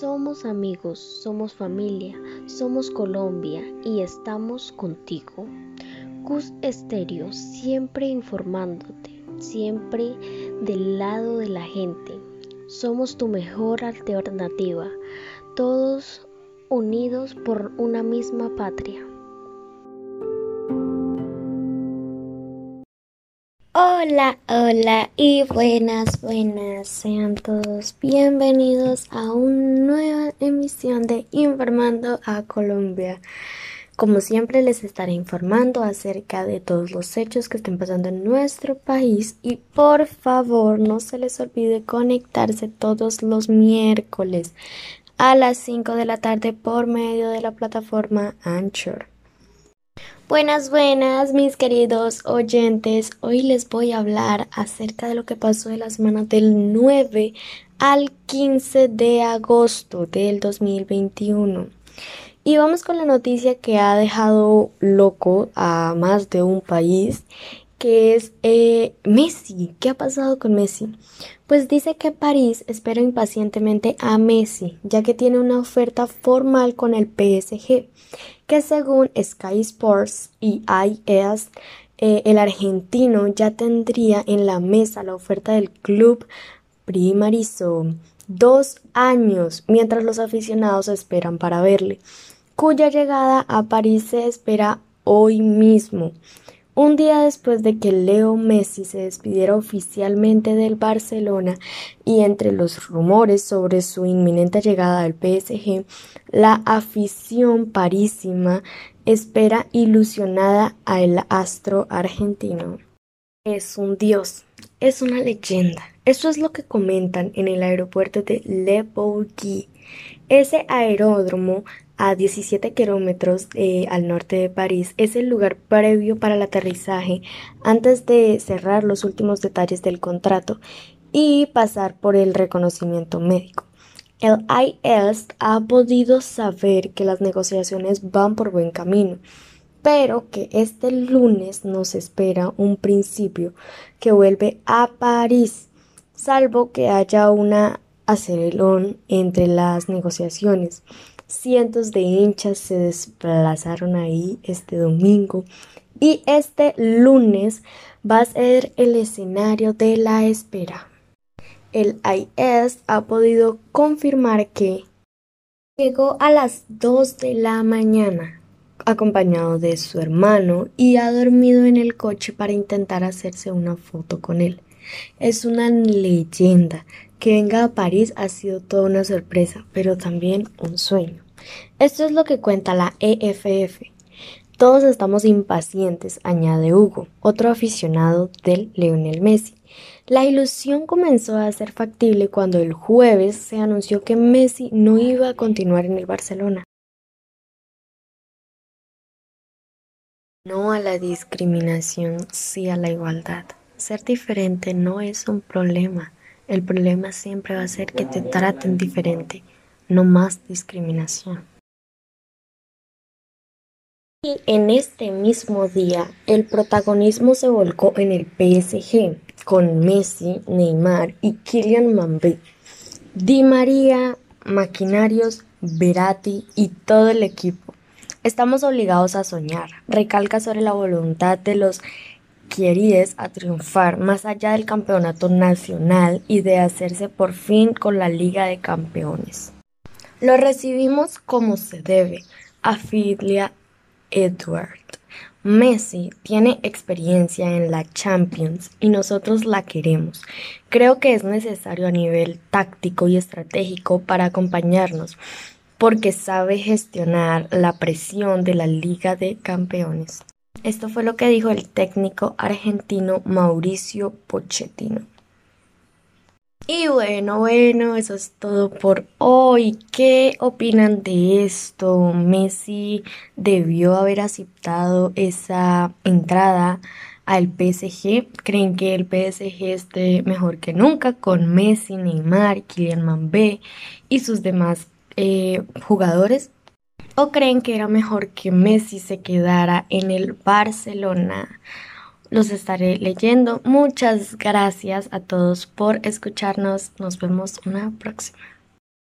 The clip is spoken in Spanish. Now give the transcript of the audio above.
Somos amigos, somos familia, somos Colombia y estamos contigo. Cus Estéreo, siempre informándote, siempre del lado de la gente. Somos tu mejor alternativa, todos unidos por una misma patria. Hola, hola y buenas, buenas. Sean todos bienvenidos a una nueva emisión de Informando a Colombia. Como siempre les estaré informando acerca de todos los hechos que estén pasando en nuestro país y por favor no se les olvide conectarse todos los miércoles a las 5 de la tarde por medio de la plataforma Anchor. Buenas, buenas, mis queridos oyentes. Hoy les voy a hablar acerca de lo que pasó en la semana del 9 al 15 de agosto del 2021. Y vamos con la noticia que ha dejado loco a más de un país, que es eh, Messi. ¿Qué ha pasado con Messi? Pues dice que París espera impacientemente a Messi, ya que tiene una oferta formal con el PSG que según Sky Sports y IES, eh, el argentino ya tendría en la mesa la oferta del club primarizo dos años mientras los aficionados esperan para verle, cuya llegada a París se espera hoy mismo. Un día después de que Leo Messi se despidiera oficialmente del Barcelona y entre los rumores sobre su inminente llegada al PSG, la afición parísima espera ilusionada al astro argentino. Es un dios, es una leyenda. Eso es lo que comentan en el aeropuerto de Le Bourget. Ese aeródromo a 17 kilómetros eh, al norte de París, es el lugar previo para el aterrizaje antes de cerrar los últimos detalles del contrato y pasar por el reconocimiento médico. El IELTS ha podido saber que las negociaciones van por buen camino, pero que este lunes nos espera un principio que vuelve a París, salvo que haya una acelerón entre las negociaciones. Cientos de hinchas se desplazaron ahí este domingo y este lunes va a ser el escenario de la espera. El IS ha podido confirmar que llegó a las 2 de la mañana acompañado de su hermano y ha dormido en el coche para intentar hacerse una foto con él. Es una leyenda. Que venga a París ha sido toda una sorpresa, pero también un sueño. Esto es lo que cuenta la EFF. Todos estamos impacientes, añade Hugo, otro aficionado del Leonel Messi. La ilusión comenzó a ser factible cuando el jueves se anunció que Messi no iba a continuar en el Barcelona. No a la discriminación, sí a la igualdad. Ser diferente no es un problema. El problema siempre va a ser que te traten diferente, no más discriminación. Y en este mismo día, el protagonismo se volcó en el PSG, con Messi, Neymar y Kylian Mbappé. Di María, Maquinarios, Verati y todo el equipo. Estamos obligados a soñar, recalca sobre la voluntad de los querides a triunfar más allá del campeonato nacional y de hacerse por fin con la Liga de Campeones. Lo recibimos como se debe, afilia Edward. Messi tiene experiencia en la Champions y nosotros la queremos. Creo que es necesario a nivel táctico y estratégico para acompañarnos, porque sabe gestionar la presión de la Liga de Campeones. Esto fue lo que dijo el técnico argentino Mauricio Pochettino. Y bueno, bueno, eso es todo por hoy. ¿Qué opinan de esto? Messi debió haber aceptado esa entrada al PSG. ¿Creen que el PSG esté mejor que nunca con Messi, Neymar, Kylian Mbappé y sus demás eh, jugadores? ¿O creen que era mejor que Messi se quedara en el Barcelona? Los estaré leyendo. Muchas gracias a todos por escucharnos. Nos vemos una próxima.